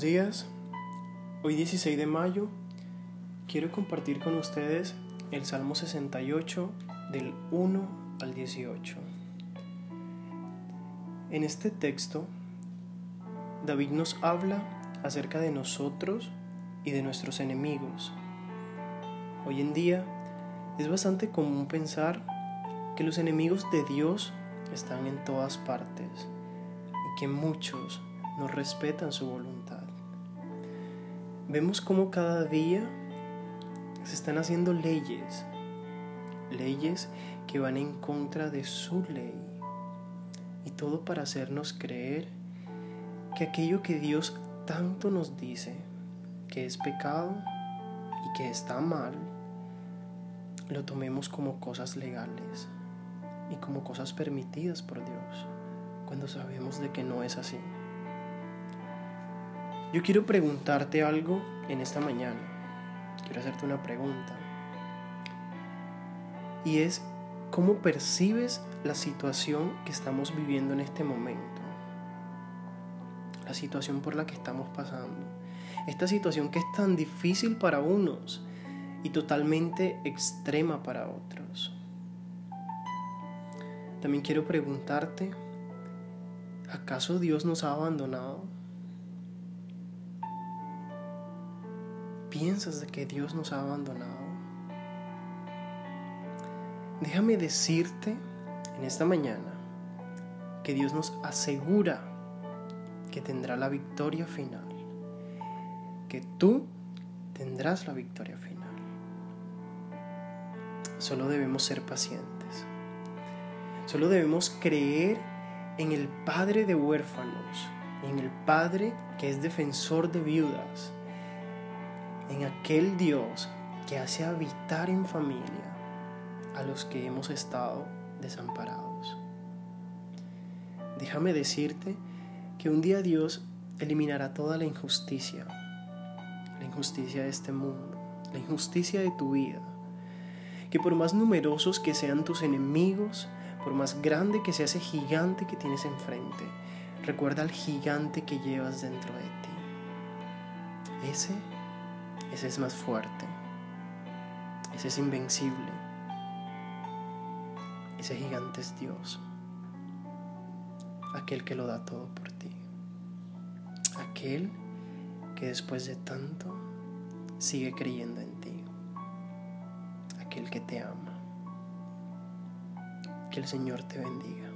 días. Hoy 16 de mayo quiero compartir con ustedes el Salmo 68 del 1 al 18. En este texto, David nos habla acerca de nosotros y de nuestros enemigos. Hoy en día es bastante común pensar que los enemigos de Dios están en todas partes y que muchos no respetan su voluntad. Vemos cómo cada día se están haciendo leyes, leyes que van en contra de su ley, y todo para hacernos creer que aquello que Dios tanto nos dice que es pecado y que está mal, lo tomemos como cosas legales y como cosas permitidas por Dios, cuando sabemos de que no es así. Yo quiero preguntarte algo en esta mañana. Quiero hacerte una pregunta. Y es, ¿cómo percibes la situación que estamos viviendo en este momento? La situación por la que estamos pasando. Esta situación que es tan difícil para unos y totalmente extrema para otros. También quiero preguntarte, ¿acaso Dios nos ha abandonado? Piensas de que Dios nos ha abandonado? Déjame decirte en esta mañana que Dios nos asegura que tendrá la victoria final, que tú tendrás la victoria final. Solo debemos ser pacientes. Solo debemos creer en el Padre de huérfanos, en el Padre que es defensor de viudas, en aquel Dios que hace habitar en familia a los que hemos estado desamparados. Déjame decirte que un día Dios eliminará toda la injusticia, la injusticia de este mundo, la injusticia de tu vida, que por más numerosos que sean tus enemigos, por más grande que sea ese gigante que tienes enfrente, recuerda al gigante que llevas dentro de ti. Ese ese es más fuerte. Ese es invencible. Ese gigante es Dios. Aquel que lo da todo por ti. Aquel que después de tanto sigue creyendo en ti. Aquel que te ama. Que el Señor te bendiga.